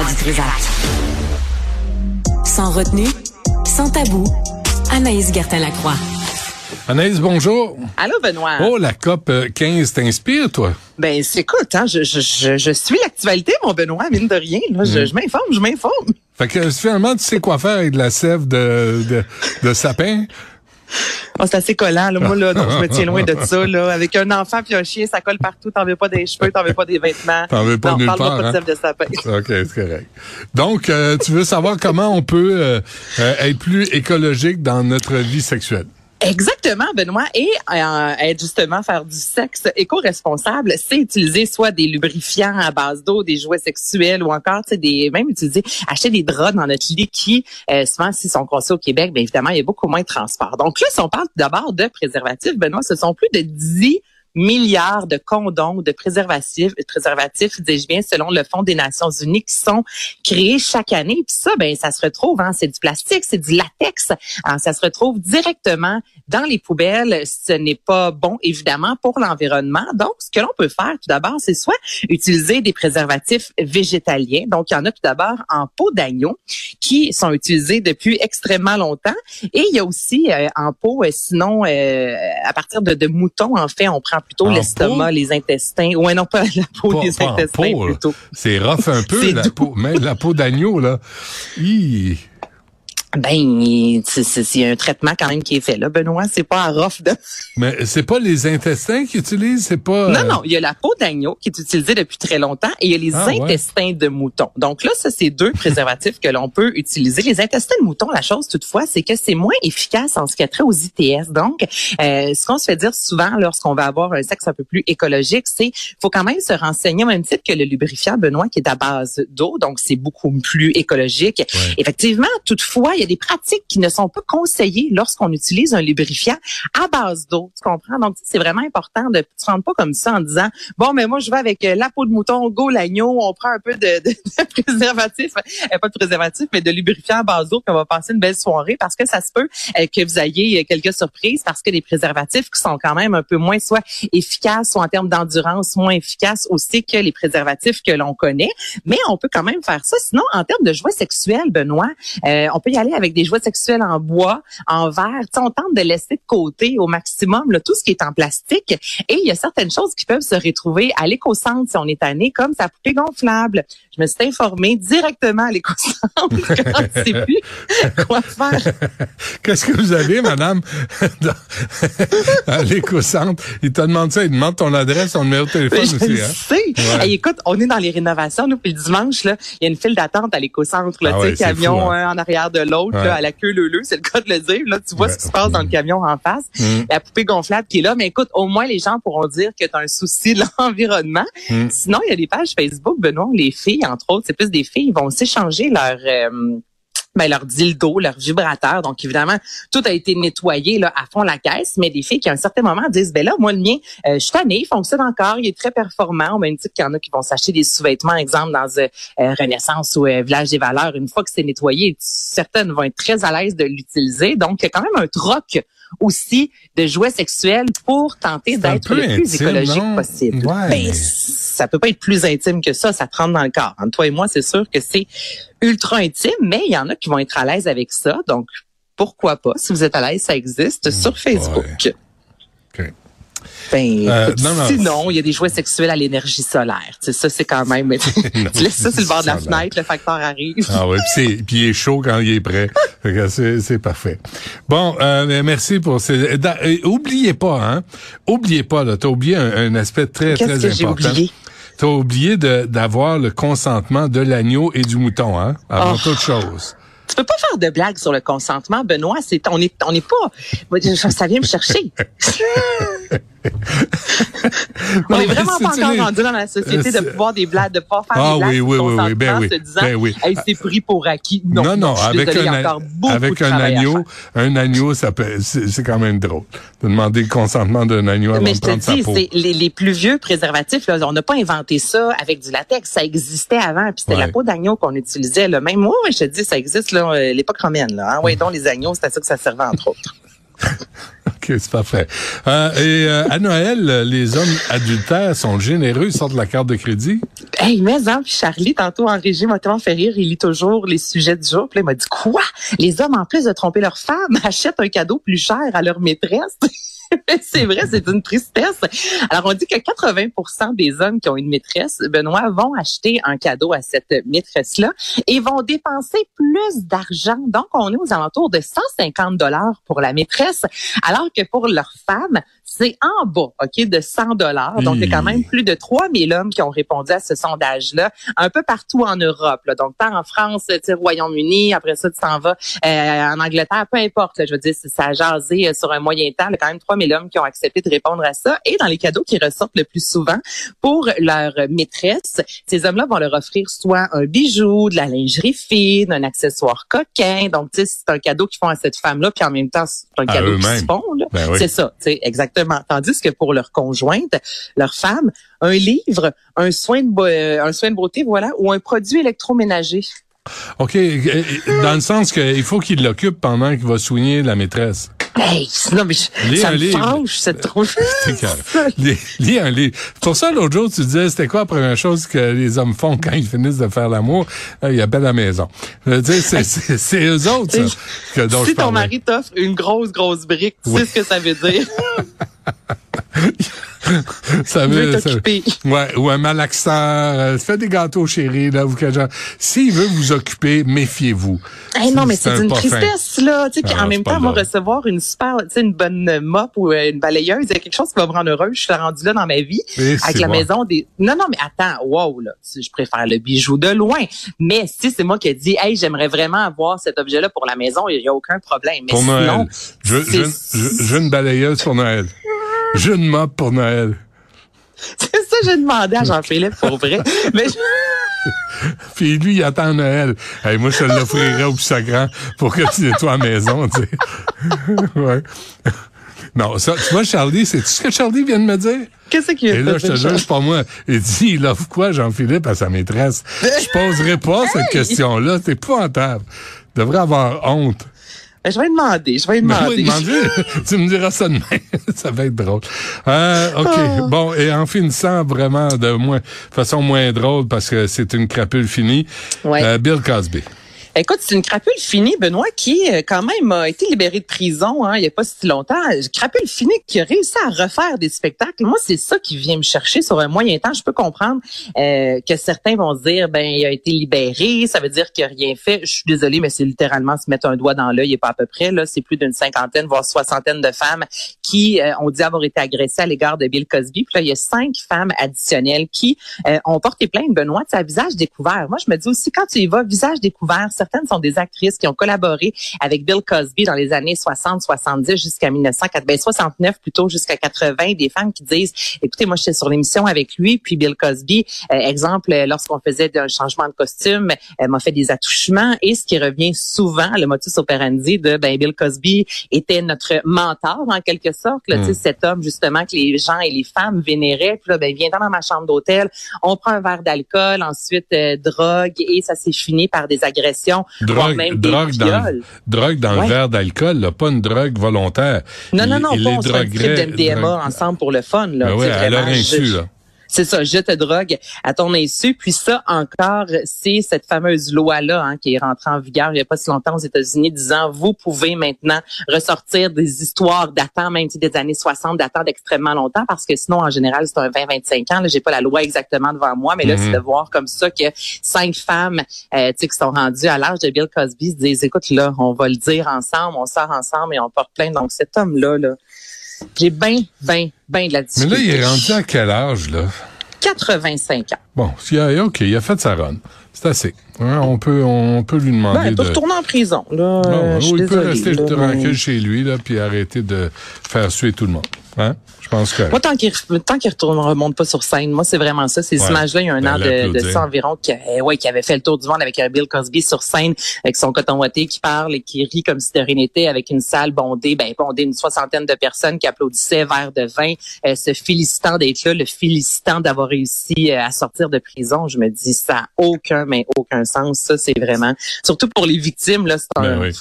Benoît Dutrisac. Sans retenue, sans tabou, Anaïs Gertin-Lacroix. Anaïs, bonjour. Allô, Benoît. Oh, la COP 15 t'inspire, toi? Ben, c'est écoute, hein, je, je, je, je suis l'actualité, mon Benoît, mine de rien. Là, je, je m'informe, je m'informe. Fait que finalement, tu sais quoi faire avec de la sève de, de, de sapin? Oh, c'est assez collant, là. Moi, là, donc, je me tiens loin de ça, là. Avec un enfant puis un chien, ça colle partout. T'en veux pas des cheveux, t'en veux pas des vêtements. T'en veux pas non, nulle parle part, pas hein? de sève de sapin. OK, c'est correct. Donc, euh, tu veux savoir comment on peut euh, euh, être plus écologique dans notre vie sexuelle? Exactement, Benoît. Et euh, justement faire du sexe éco-responsable, c'est utiliser soit des lubrifiants à base d'eau, des jouets sexuels ou encore, des même utiliser acheter des draps dans notre lit qui, euh, souvent, s'ils sont conçus au Québec, bien évidemment, il y a beaucoup moins de transport. Donc là, si on parle d'abord de préservatifs, Benoît, ce sont plus de 10 milliards de condoms, de préservatifs, préservatifs, dis-je bien, selon le Fonds des Nations Unies, qui sont créés chaque année. Puis ça, ben, ça se retrouve, hein, c'est du plastique, c'est du latex. ça se retrouve directement dans les poubelles. Ce n'est pas bon, évidemment, pour l'environnement. Donc, ce que l'on peut faire, tout d'abord, c'est soit utiliser des préservatifs végétaliens. Donc, il y en a tout d'abord en peau d'agneau qui sont utilisés depuis extrêmement longtemps. Et il y a aussi euh, en peau, euh, sinon, euh, à partir de, de moutons, en fait, on prend plutôt l'estomac, les intestins. Ouais, non, pas la peau, Pas- les pas intestins peau, plutôt. C'est rough un peu, la doux. peau, mais la peau d'agneau, là. Hi. Ben, c'est- c'est c'est un traitement quand même qui est fait là, Benoît. C'est pas un rough de. Mais c'est pas les intestins qu'ils utilisent, c'est pas... Non, euh, non, il y a la peau d'agneau qui est utilisée depuis très longtemps et il y a les Ah, ouais. intestins de mouton. Donc là, ça, c'est deux préservatifs que l'on peut utiliser. Les intestins de mouton, la chose toutefois, c'est que c'est moins efficace en ce qui a trait aux ITS. Donc, euh, ce qu'on se fait dire souvent lorsqu'on va avoir un sexe un peu plus écologique, c'est faut quand même se renseigner au même titre que le lubrifiant Benoît qui est à base d'eau. Donc, c'est beaucoup plus écologique. Ouais. Effectivement, toutefois, il y a des pratiques qui ne sont pas conseillées lorsqu'on utilise un lubrifiant à base d'eau. Tu comprends? Donc, c'est vraiment important de tu te rends pas comme ça en disant, bon, mais moi, je vais avec euh, la peau de mouton, go l'agneau, on prend un peu de, de, de préservatif, euh, pas de préservatif, mais de lubrifiant à base d'eau, puis on va passer une belle soirée parce que ça se peut euh, que vous ayez quelques surprises parce que les préservatifs qui sont quand même un peu moins soit efficaces, soit en termes d'endurance, moins efficaces aussi que les préservatifs que l'on connaît. Mais on peut quand même faire ça. Sinon, en termes de jouets sexuels, Benoît, euh, on peut y aller avec des jouets sexuels en bois, en verre. Tu sais, on tente de laisser de côté au maximum là, tout ce qui est en plastique. Et il y a certaines choses qui peuvent se retrouver à l'éco-centre si on est tanné, comme sa poupée gonflable. Je me suis informée directement à l'éco-centre quand sais plus quoi faire. Qu'est-ce que vous avez, madame, à l'éco-centre? Il te demande ça, il demande ton adresse, ton numéro de téléphone Je aussi, le hein? sais. Ouais. Hey, écoute, on est dans les rénovations, nous, puis le dimanche, là, il y a une file d'attente à l'éco-centre, Ah ouais, camion fou, hein. un en arrière de l'autre, Ouais. là, à la queue leu c'est le cas de le dire. Là, tu vois Ouais. ce qui se passe dans le camion en face. Mm. La poupée gonflable qui est là, mais écoute, au moins les gens pourront dire que tu as un souci de l'environnement. Mm. Sinon, il y a des pages Facebook, Benoît, les filles, entre autres, c'est plus des filles, ils vont s'échanger leur euh, ben, leur dildo, leur vibrateur. Donc, évidemment, tout a été nettoyé là, à fond la caisse, mais des filles qui, à un certain moment, disent, ben là, moi, le mien, euh, je suis il fonctionne encore, il est très performant. Au même titre qu'il y en a qui vont s'acheter des sous-vêtements, exemple, dans euh, euh, Renaissance ou euh, Village des Valeurs. Une fois que c'est nettoyé, certaines vont être très à l'aise de l'utiliser. Donc, il y a quand même un troc aussi de jouets sexuels pour tenter d'être le plus intime, écologique non? possible. Ouais, Ben, mais- ça peut pas être plus intime que ça, ça te rentre dans le corps. Entre toi et moi, c'est sûr que c'est ultra intime, mais il y en a qui vont être à l'aise avec ça. Donc, pourquoi pas? Si vous êtes à l'aise, ça existe sur Facebook. OK. Ben, Euh, non, non. sinon, il y a des jouets sexuels à l'énergie solaire. Tu sais, ça, c'est quand même... tu laisses ça sur le bord de la Solaire. fenêtre, le facteur arrive. Ah oui, puis il est chaud quand il est prêt. C'est, parfait. Bon, euh, merci pour ces. euh, oubliez pas, hein. Oubliez pas, là. T'as oublié un, un aspect très, très que j'ai important. oublié? T'as oublié d'avoir le consentement de l'agneau et du mouton, hein, avant Oh. toute chose. Tu peux pas faire de blagues sur le consentement, Benoît. C'est, on est, on n'est pas... Ça vient me chercher. On est mais vraiment pas encore rendu dans la société euh, de c'est- pouvoir des blagues, de pouvoir faire Ah des blagues oui, oui, oui, ben oui, se disant, ben oui. hey, c'est pris pour acquis. Non, non, avec désolée, un, encore avec un agneau, un agneau, ça c'est, quand même drôle de demander le consentement d'un agneau avant Mais je te dis, c'est les, les plus vieux préservatifs, là, on n'a pas inventé ça avec du latex. Ça existait avant, puis c'était Ouais. la peau d'agneau qu'on utilisait. Là. Même moi, je te dis, ça existe là, euh, l'époque romaine. Là, hein. Ouais, donc les agneaux, c'était à ça que ça servait, entre autres. OK, c'est parfait. Euh, et euh, à Noël, les hommes adultères sont généreux, ils sortent la carte de crédit? Hey, mais hein, puis Charlie, tantôt en régie, m'a tellement fait rire, il lit toujours les sujets du jour. Puis là, il m'a dit, quoi? Les hommes, en plus de tromper leur femme, achètent un cadeau plus cher à leur maîtresse? c'est vrai, c'est une tristesse. Alors, on dit que 80% des hommes qui ont une maîtresse, Benoît, vont acheter un cadeau à cette maîtresse-là et vont dépenser plus d'argent. Donc, on est aux alentours de 150 dollars pour la maîtresse, alors que pour leur femme, c'est en bas, OK, de 100 dollars. Donc, il y a quand même plus de 3000 hommes qui ont répondu à ce sondage-là, un peu partout en Europe. Là. Donc, tant en France, tu Royaume-Uni, après ça, tu t'en vas euh, en Angleterre, peu importe. Là, je veux dire, ça a jasé euh, sur un moyen temps. Il y a quand même 3000 hommes qui ont accepté de répondre à ça. Et dans les cadeaux qui ressortent le plus souvent pour leur maîtresse, ces hommes-là vont leur offrir soit un bijou, de la lingerie fine, un accessoire coquin. Donc, tu sais, c'est un cadeau qu'ils font à cette femme-là, puis en même temps, c'est un cadeau qu'ils se font. Ben oui. C'est ça, tu sais, exactement. Tandis que pour leur conjointe, leur femme, un livre, un soin de, euh, un soin de beauté, voilà, ou un produit électroménager. OK. Dans le sens qu'il faut qu'il l'occupe pendant qu'il va soigner la maîtresse. Hey, non, mais ça me fâche, c'est trop lis, lis un livre. Pour ça, l'autre jour, tu disais, c'était quoi la première chose que les hommes font quand ils finissent de faire l'amour? Il y a belle la maison. C'est eux autres, ça, que, dont Si ton mari t'offre une grosse, grosse brique, tu sais ce que ça veut dire? ça veut, ça, ouais, ou un malaxeur, euh, fais des gâteaux chéris là, vous S'il veut vous occuper, méfiez-vous. non, mais c'est une tristesse là, tu sais, ah, en même temps, va recevoir une super, tu sais, une bonne mop ou euh, une balayeuse, il y a quelque chose qui va me rendre heureux. Je suis rendu là dans ma vie avec la maison des. Non, non, mais attends, wow là, je préfère le bijou de loin. Mais si c'est moi qui ai dit, hey, j'aimerais vraiment avoir cet objet-là pour la maison, il y a aucun problème. Mais pour sinon, Noël, je, je, je, je, une balayeuse pour Noël. Je ne mop pour Noël. C'est ça que j'ai demandé à Jean-Philippe pour vrai. Mais Puis lui, il attend Noël. Hey, moi, je te l'offrirai au plus grand pour que tu nettoies la maison, tu sais. ouais. Non, ça, tu vois, Charlie, c'est tout ce que Charlie vient de me dire? Qu'est-ce qu'il a Et là, je te jure, c'est pas moi. Il dit, il offre quoi, Jean-Philippe, à sa maîtresse? Je poserai pas cette question-là. C'est épouvantable. Il devrait avoir honte. Ben, je vais demander, je vais demander. tu me diras ça demain. ça va être drôle. Euh, OK. Ah. Bon, et en finissant vraiment de moins, façon moins drôle parce que c'est une crapule finie, euh, Bill Cosby. Écoute, c'est une crapule finie, Benoît, qui euh, quand même a été libérée de prison hein, il n'y a pas si longtemps. Crapule finie qui a réussi à refaire des spectacles. Moi, c'est ça qui vient me chercher sur un moyen temps. Je peux comprendre euh, que certains vont dire, ben, il a été libéré, ça veut dire qu'il n'a rien fait. Je suis désolée, mais c'est littéralement se mettre un doigt dans l'œil et pas à peu près. Là, c'est plus d'une cinquantaine, voire soixantaine de femmes qui euh, ont dit avoir été agressées à l'égard de Bill Cosby. Puis là, il y a cinq femmes additionnelles qui ont porté plainte, Benoît, sa visage découvert. Moi, je me dis aussi, quand tu y vas, visage découvert, certaines sont des actrices qui ont collaboré avec Bill Cosby dans les années 60, 70 jusqu'à 1969 ben, plutôt jusqu'à 80. Des femmes qui disent, écoutez, moi j'étais sur l'émission avec lui, puis Bill Cosby, euh, exemple, lorsqu'on faisait un changement de costume, elle m'a fait des attouchements. Et ce qui revient souvent, le motus operandi de ben Bill Cosby était notre mentor en quelque sorte. Là, mm. Cet homme justement que les gens et les femmes vénéraient. Puis là, ben viens dans ma chambre d'hôtel, on prend un verre d'alcool, ensuite euh, drogue et ça s'est fini par des agressions drogue, drogue dans, drogue dans le verre d'alcool, pas une drogue volontaire. Non, non, non, pas on se MDMA ensemble pour le fun. Là, ben ouais, à leur insu, là. C'est ça, je te drogue à ton insu. Puis ça encore, c'est cette fameuse loi-là hein, qui est rentrée en vigueur il n'y a pas si longtemps aux États-Unis, disant vous pouvez maintenant ressortir des histoires datant même des années 60, datant d'extrêmement longtemps, parce que sinon, en général, c'est un 20-25 ans. J'ai pas la loi exactement devant moi, mais là, c'est mhm. de voir comme ça que cinq femmes euh, qui sont rendues à l'âge de Bill Cosby se disent, écoute, là, on va le dire ensemble, on sort ensemble et on porte plainte. Donc cet homme-là, là j'ai bien, bien, bien de la difficulté. Mais là, il est rendu à quel âge, là? 85 ans. Bon, OK, il a fait sa run. C'est assez. Hein, on peut on peut lui demander ben, il peut retourner en prison. Là, non, il peut rester tranquille chez lui là, puis arrêter de faire suer tout le monde. Hein? Je pense que. Moi, tant qu'il tant qu'il retourne, remonte pas sur scène, moi, c'est vraiment ça. Ces images-là, il y a un an de, de, ça environ, qui, eh, ouais, qui avait fait le tour du monde avec Bill Cosby sur scène, avec son coton ouaté qui parle et qui rit comme si de rien n'était, avec une salle bondée, ben bondée, une soixantaine de personnes qui applaudissaient verre de vin, euh, se félicitant d'être là, le félicitant d'avoir réussi euh, à sortir de prison. Je me dis, ça n'a aucun, mais aucun sens. Ça, c'est vraiment, surtout pour les victimes, là, c'est un... Ben oui.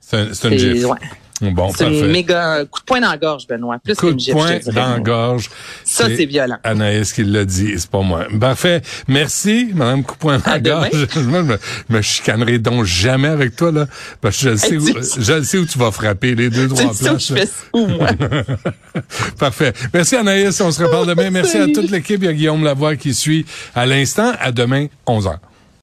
C'est un, un Bon, C'est un méga coup de poing dans la gorge, Benoît. Plus Coup de gifle, poing dans la gorge. Ça, c'est violent. Anaïs qui l'a dit, c'est pas moi. Parfait. Merci, Madame Coup de poing dans la gorge. Je me, me chicanerai donc jamais avec toi, là. Parce que je sais, où, je sais où tu vas frapper les deux, trois places. je fais où, moi? Parfait. Merci Anaïs, on se reparle demain. Merci à toute l'équipe. Il y a Guillaume Lavoie qui suit à l'instant. À demain, 11h.